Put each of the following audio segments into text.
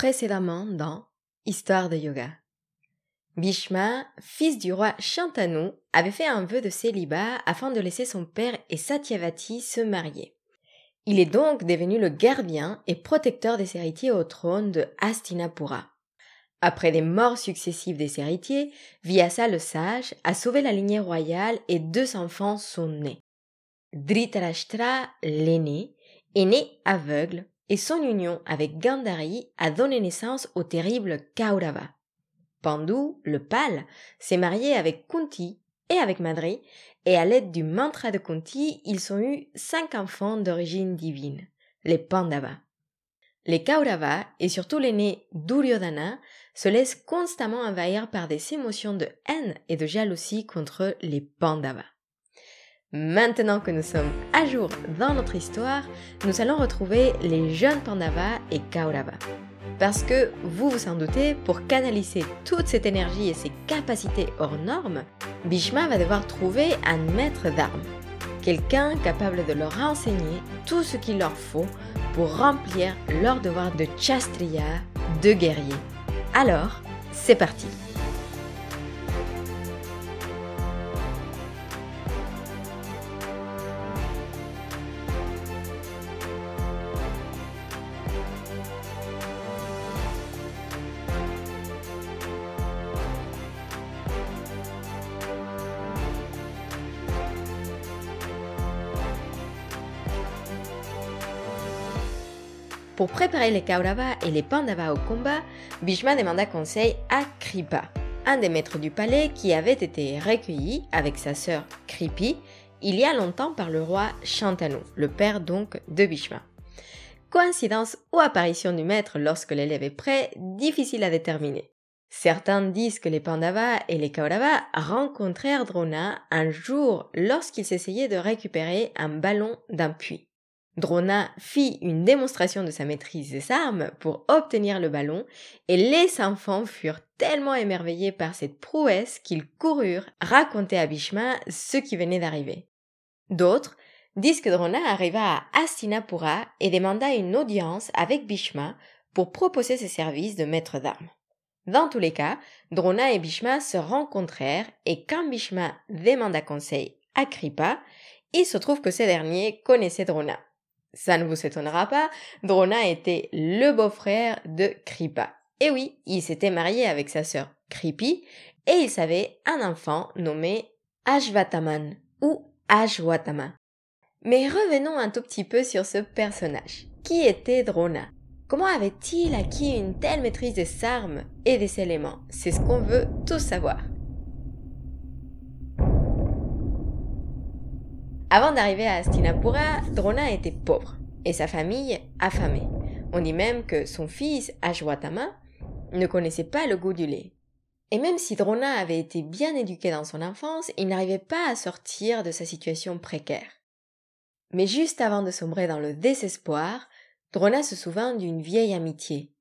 précédemment dans Histoire de yoga. Bhishma, fils du roi Shantanu, avait fait un vœu de célibat afin de laisser son père et Satyavati se marier. Il est donc devenu le gardien et protecteur des héritiers au trône de Hastinapura. Après les morts successives des héritiers, Vyasa le sage a sauvé la lignée royale et deux enfants sont nés. Dhritarashtra, l'aîné, est né aveugle et son union avec Gandhari a donné naissance au terrible Kaurava. Pandu, le pâle, s'est marié avec Kunti et avec Madri, et à l'aide du mantra de Kunti, ils ont eu cinq enfants d'origine divine, les Pandavas. Les Kaurava, et surtout l'aîné Duryodhana, se laissent constamment envahir par des émotions de haine et de jalousie contre les Pandavas. Maintenant que nous sommes à jour dans notre histoire, nous allons retrouver les jeunes Pandavas et Kaurava. Parce que, vous vous en doutez, pour canaliser toute cette énergie et ses capacités hors normes, Bhishma va devoir trouver un maître d'armes. Quelqu'un capable de leur enseigner tout ce qu'il leur faut pour remplir leur devoir de chastriya, de guerrier. Alors, c'est parti Pour préparer les Kauravas et les Pandavas au combat, Bhishma demanda conseil à Kripa, un des maîtres du palais qui avait été recueilli avec sa sœur Kripi il y a longtemps par le roi Shantanu, le père donc de Bhishma. Coïncidence ou apparition du maître lorsque l'élève est prêt, difficile à déterminer. Certains disent que les Pandavas et les Kauravas rencontrèrent Drona un jour lorsqu'ils essayaient de récupérer un ballon d'un puits. Drona fit une démonstration de sa maîtrise des armes pour obtenir le ballon, et les enfants furent tellement émerveillés par cette prouesse qu'ils coururent raconter à Bhishma ce qui venait d'arriver. D'autres disent que Drona arriva à Hastinapura et demanda une audience avec Bhishma pour proposer ses services de maître d'armes. Dans tous les cas, Drona et Bhishma se rencontrèrent et quand Bhishma demanda conseil à Kripa, il se trouve que ce dernier connaissait Drona. Ça ne vous étonnera pas, Drona était le beau-frère de Kripa. Et oui, il s'était marié avec sa sœur Kripi et il savait un enfant nommé Ashvataman ou Ashwatama. Mais revenons un tout petit peu sur ce personnage. Qui était Drona? Comment avait-il acquis une telle maîtrise des armes et des éléments? C'est ce qu'on veut tous savoir. Avant d'arriver à Astinapura, Drona était pauvre et sa famille affamée. On dit même que son fils, Ashwatama, ne connaissait pas le goût du lait. Et même si Drona avait été bien éduqué dans son enfance, il n'arrivait pas à sortir de sa situation précaire. Mais juste avant de sombrer dans le désespoir, Drona se souvint d'une vieille amitié.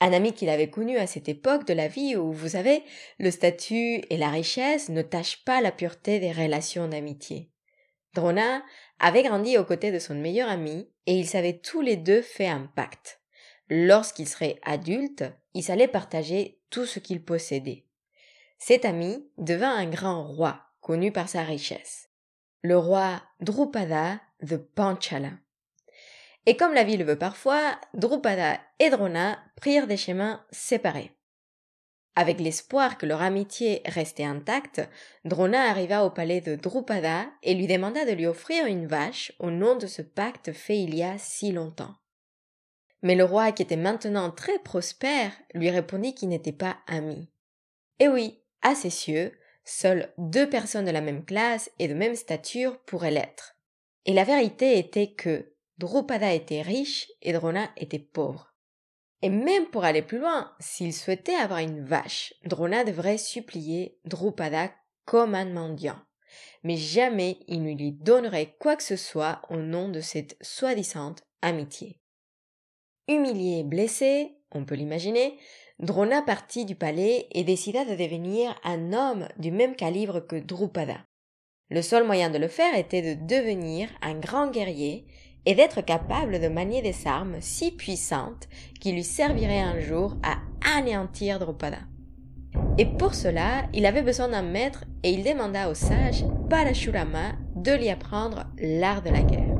Un ami qu'il avait connu à cette époque de la vie où, vous savez, le statut et la richesse ne tachent pas la pureté des relations d'amitié. Drona avait grandi aux côtés de son meilleur ami et ils avaient tous les deux fait un pacte. Lorsqu'ils seraient adultes, ils allaient partager tout ce qu'ils possédaient. Cet ami devint un grand roi, connu par sa richesse. Le roi Drupada de Panchala. Et comme la vie le veut parfois, Drupada et Drona prirent des chemins séparés. Avec l'espoir que leur amitié restait intacte, Drona arriva au palais de Drupada et lui demanda de lui offrir une vache au nom de ce pacte fait il y a si longtemps. Mais le roi, qui était maintenant très prospère, lui répondit qu'il n'était pas ami. Et oui, à ses cieux, seules deux personnes de la même classe et de même stature pourraient l'être. Et la vérité était que Drupada était riche et Drona était pauvre. Et même pour aller plus loin, s'il souhaitait avoir une vache, Drona devrait supplier Drupada comme un mendiant. Mais jamais il ne lui donnerait quoi que ce soit au nom de cette soi-disant amitié. Humilié et blessé, on peut l'imaginer, Drona partit du palais et décida de devenir un homme du même calibre que Drupada. Le seul moyen de le faire était de devenir un grand guerrier et d'être capable de manier des armes si puissantes qui lui serviraient un jour à anéantir Drupada. Et pour cela, il avait besoin d'un maître et il demanda au sage Parashurama de lui apprendre l'art de la guerre.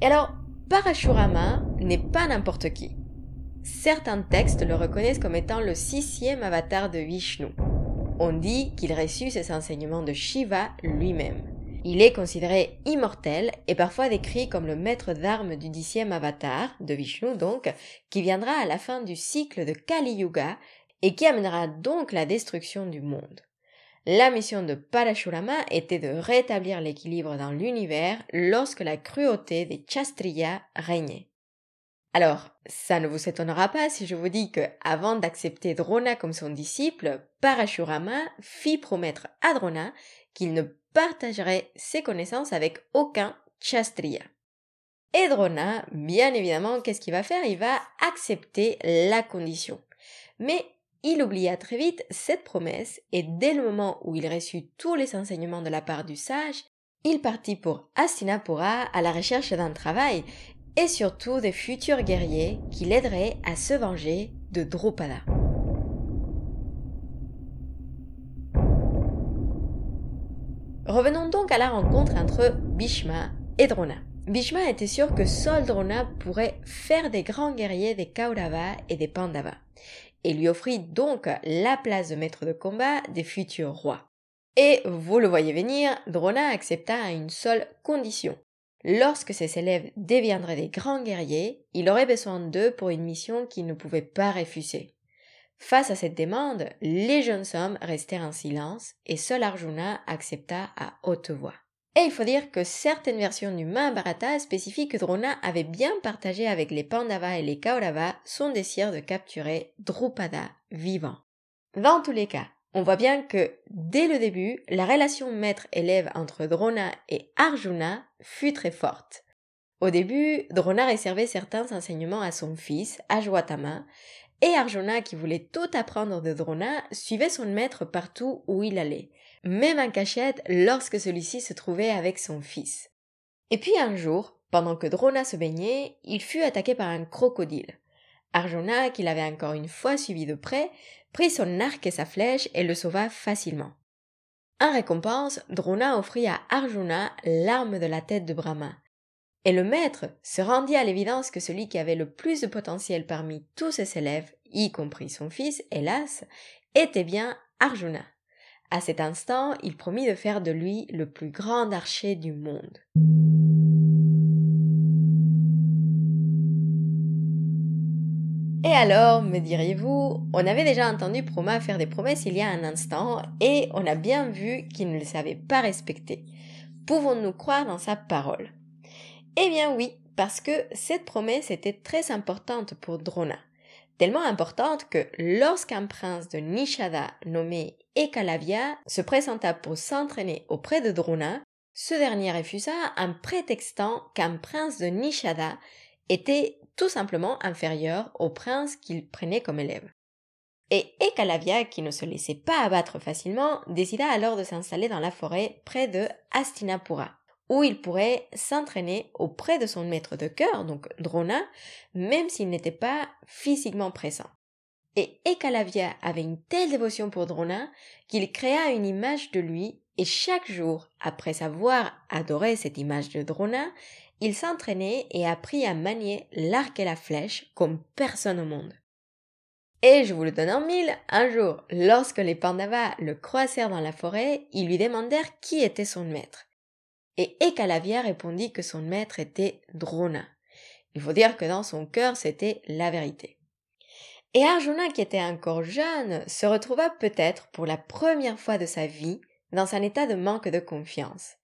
Et alors, Parashurama n'est pas n'importe qui. Certains textes le reconnaissent comme étant le sixième avatar de Vishnu. On dit qu'il reçut ses enseignements de Shiva lui-même. Il est considéré immortel et parfois décrit comme le maître d'armes du dixième avatar, de Vishnu donc, qui viendra à la fin du cycle de Kali Yuga et qui amènera donc la destruction du monde. La mission de Parashurama était de rétablir l'équilibre dans l'univers lorsque la cruauté des Chastriya régnait. Alors, ça ne vous étonnera pas si je vous dis que, avant d'accepter Drona comme son disciple, Parashurama fit promettre à Drona qu'il ne partagerait ses connaissances avec aucun Chastriya. Et Drona, bien évidemment, qu'est-ce qu'il va faire? Il va accepter la condition. Mais il oublia très vite cette promesse et dès le moment où il reçut tous les enseignements de la part du sage, il partit pour Astinapura à la recherche d'un travail et surtout des futurs guerriers qui l'aideraient à se venger de Drupada. Revenons donc à la rencontre entre Bhishma et Drona. Bhishma était sûr que seul Drona pourrait faire des grands guerriers des Kaurava et des Pandava, et lui offrit donc la place de maître de combat des futurs rois. Et vous le voyez venir, Drona accepta à une seule condition. Lorsque ses élèves deviendraient des grands guerriers, il aurait besoin d'eux pour une mission qu'il ne pouvait pas refuser. Face à cette demande, les jeunes hommes restèrent en silence et seul Arjuna accepta à haute voix. Et il faut dire que certaines versions du Mahabharata spécifient que Drona avait bien partagé avec les Pandavas et les Kaurava son désir de capturer Drupada vivant. Dans tous les cas, on voit bien que dès le début, la relation maître-élève entre Drona et Arjuna fut très forte. Au début, Drona réservait certains enseignements à son fils, Ajwatama, et Arjuna, qui voulait tout apprendre de Drona, suivait son maître partout où il allait, même en cachette lorsque celui-ci se trouvait avec son fils. Et puis un jour, pendant que Drona se baignait, il fut attaqué par un crocodile. Arjuna, qui l'avait encore une fois suivi de près, prit son arc et sa flèche et le sauva facilement. En récompense, Drona offrit à Arjuna l'arme de la tête de Brahma. Et le maître se rendit à l'évidence que celui qui avait le plus de potentiel parmi tous ses élèves, y compris son fils, hélas, était bien Arjuna. À cet instant, il promit de faire de lui le plus grand archer du monde. Et alors, me diriez-vous, on avait déjà entendu Proma faire des promesses il y a un instant, et on a bien vu qu'il ne les avait pas respectées. Pouvons-nous croire dans sa parole? Eh bien oui, parce que cette promesse était très importante pour Drona. Tellement importante que lorsqu'un prince de Nishada nommé Ekalavya se présenta pour s'entraîner auprès de Drona, ce dernier refusa en prétextant qu'un prince de Nishada était tout simplement inférieur au prince qu'il prenait comme élève. Et Ekalavya, qui ne se laissait pas abattre facilement, décida alors de s'installer dans la forêt près de Astinapura où il pourrait s'entraîner auprès de son maître de cœur, donc Drona, même s'il n'était pas physiquement présent. Et Ekalavya avait une telle dévotion pour Drona qu'il créa une image de lui et chaque jour, après avoir adoré cette image de Drona, il s'entraînait et apprit à manier l'arc et la flèche comme personne au monde. Et je vous le donne en mille, un jour, lorsque les Pandavas le croisèrent dans la forêt, ils lui demandèrent qui était son maître et Ekalavia répondit que son maître était Drona. Il faut dire que dans son cœur c'était la vérité. Et Arjuna, qui était encore jeune, se retrouva peut-être pour la première fois de sa vie dans un état de manque de confiance.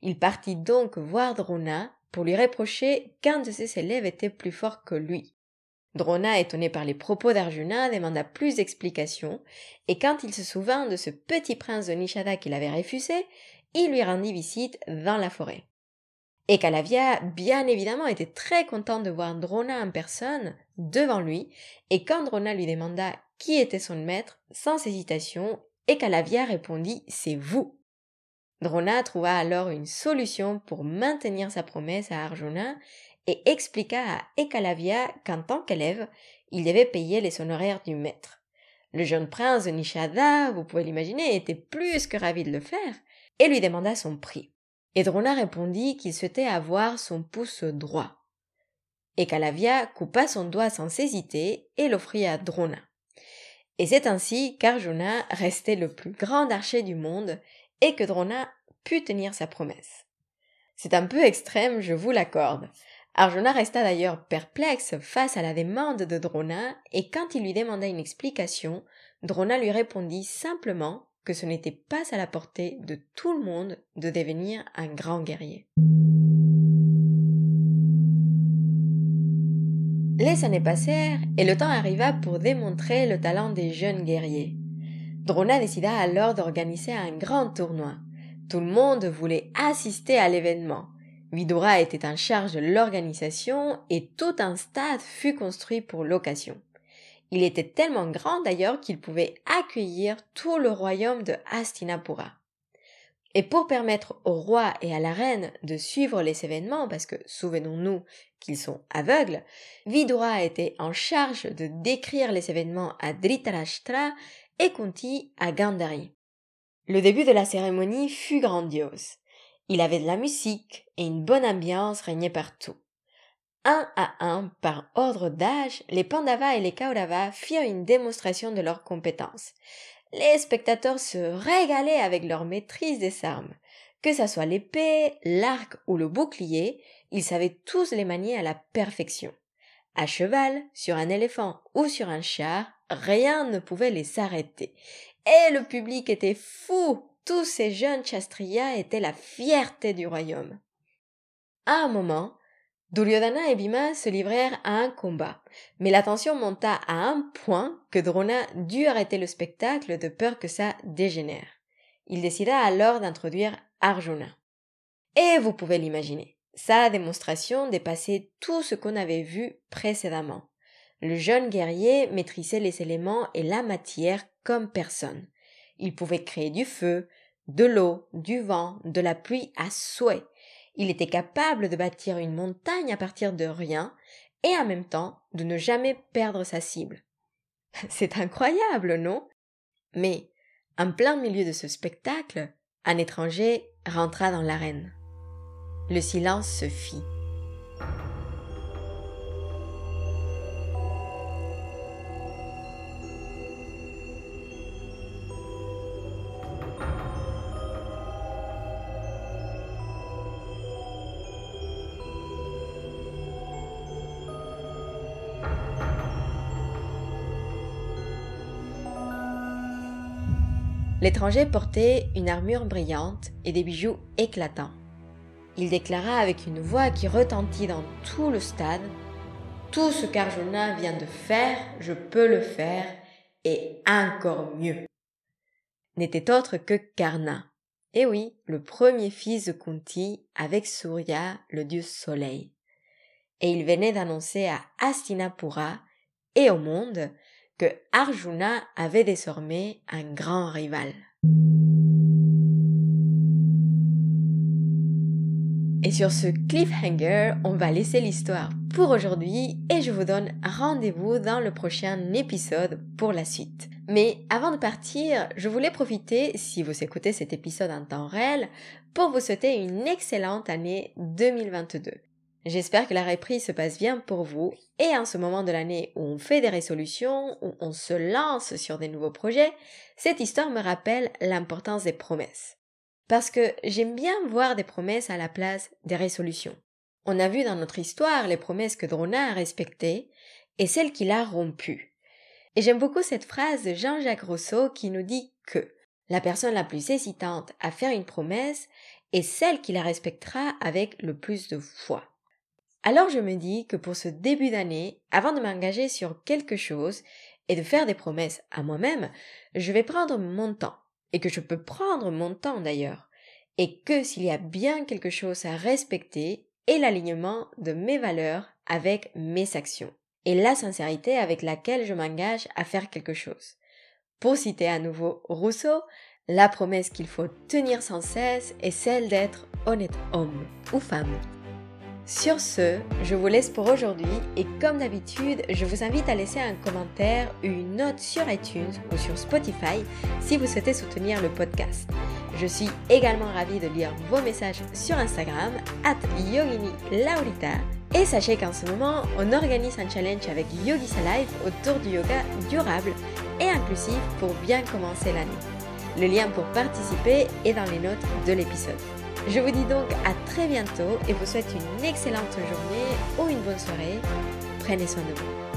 Il partit donc voir Drona pour lui reprocher qu'un de ses élèves était plus fort que lui. Drona, étonné par les propos d'Arjuna, demanda plus d'explications, et quand il se souvint de ce petit prince de Nishada qu'il avait refusé, il lui rendit visite dans la forêt. Et Calavia, bien évidemment, était très content de voir Drona en personne devant lui, et quand Drona lui demanda qui était son maître, sans hésitation, Calavia répondit C'est vous. Drona trouva alors une solution pour maintenir sa promesse à Arjuna et expliqua à Ekalavya qu'en tant qu'élève, il devait payer les honoraires du maître. Le jeune prince Nishada, vous pouvez l'imaginer, était plus que ravi de le faire et lui demanda son prix. Et Drona répondit qu'il souhaitait avoir son pouce droit. Ekalavya coupa son doigt sans hésiter et l'offrit à Drona. Et c'est ainsi qu'Arjuna restait le plus grand archer du monde et que Drona put tenir sa promesse. C'est un peu extrême, je vous l'accorde. Arjuna resta d'ailleurs perplexe face à la demande de Drona, et quand il lui demanda une explication, Drona lui répondit simplement que ce n'était pas à la portée de tout le monde de devenir un grand guerrier. Les années passèrent et le temps arriva pour démontrer le talent des jeunes guerriers. Drona décida alors d'organiser un grand tournoi. Tout le monde voulait assister à l'événement. Vidura était en charge de l'organisation et tout un stade fut construit pour l'occasion. Il était tellement grand d'ailleurs qu'il pouvait accueillir tout le royaume de Hastinapura. Et pour permettre au roi et à la reine de suivre les événements, parce que souvenons-nous qu'ils sont aveugles, Vidura était en charge de décrire les événements à Dhritarashtra et Kunti à Gandhari. Le début de la cérémonie fut grandiose. Il avait de la musique et une bonne ambiance régnait partout. Un à un, par ordre d'âge, les Pandavas et les Kauravas firent une démonstration de leurs compétences. Les spectateurs se régalaient avec leur maîtrise des armes. Que ce soit l'épée, l'arc ou le bouclier, ils savaient tous les manier à la perfection. À cheval, sur un éléphant ou sur un char, rien ne pouvait les arrêter. Et le public était fou. Tous ces jeunes chastriyas étaient la fierté du royaume. À un moment, Duryodhana et Bhima se livrèrent à un combat, mais la tension monta à un point que Drona dut arrêter le spectacle de peur que ça dégénère. Il décida alors d'introduire Arjuna. Et vous pouvez l'imaginer, sa démonstration dépassait tout ce qu'on avait vu précédemment. Le jeune guerrier maîtrisait les éléments et la matière comme personne. Il pouvait créer du feu, de l'eau, du vent, de la pluie à souhait. Il était capable de bâtir une montagne à partir de rien et en même temps de ne jamais perdre sa cible. C'est incroyable, non? Mais, en plein milieu de ce spectacle, un étranger rentra dans l'arène. Le silence se fit. L'étranger portait une armure brillante et des bijoux éclatants. Il déclara avec une voix qui retentit dans tout le stade Tout ce qu'Arjuna vient de faire, je peux le faire, et encore mieux. N'était autre que Karna. Et oui, le premier fils de Kunti avec Surya, le dieu soleil. Et il venait d'annoncer à Astinapura et au monde que Arjuna avait désormais un grand rival. Et sur ce cliffhanger, on va laisser l'histoire pour aujourd'hui et je vous donne rendez-vous dans le prochain épisode pour la suite. Mais avant de partir, je voulais profiter, si vous écoutez cet épisode en temps réel, pour vous souhaiter une excellente année 2022. J'espère que la reprise se passe bien pour vous et en ce moment de l'année où on fait des résolutions, où on se lance sur des nouveaux projets, cette histoire me rappelle l'importance des promesses. Parce que j'aime bien voir des promesses à la place des résolutions. On a vu dans notre histoire les promesses que Drona a respectées et celles qu'il a rompues. Et j'aime beaucoup cette phrase de Jean-Jacques Rousseau qui nous dit que la personne la plus hésitante à faire une promesse est celle qui la respectera avec le plus de foi. Alors je me dis que pour ce début d'année, avant de m'engager sur quelque chose et de faire des promesses à moi-même, je vais prendre mon temps, et que je peux prendre mon temps d'ailleurs, et que s'il y a bien quelque chose à respecter, est l'alignement de mes valeurs avec mes actions, et la sincérité avec laquelle je m'engage à faire quelque chose. Pour citer à nouveau Rousseau, La promesse qu'il faut tenir sans cesse est celle d'être honnête homme ou femme. Sur ce, je vous laisse pour aujourd'hui et comme d'habitude, je vous invite à laisser un commentaire une note sur iTunes ou sur Spotify si vous souhaitez soutenir le podcast. Je suis également ravie de lire vos messages sur Instagram, at Yogini Laurita. Et sachez qu'en ce moment, on organise un challenge avec Yogi Life autour du yoga durable et inclusif pour bien commencer l'année. Le lien pour participer est dans les notes de l'épisode. Je vous dis donc à très bientôt et vous souhaite une excellente journée ou une bonne soirée. Prenez soin de vous.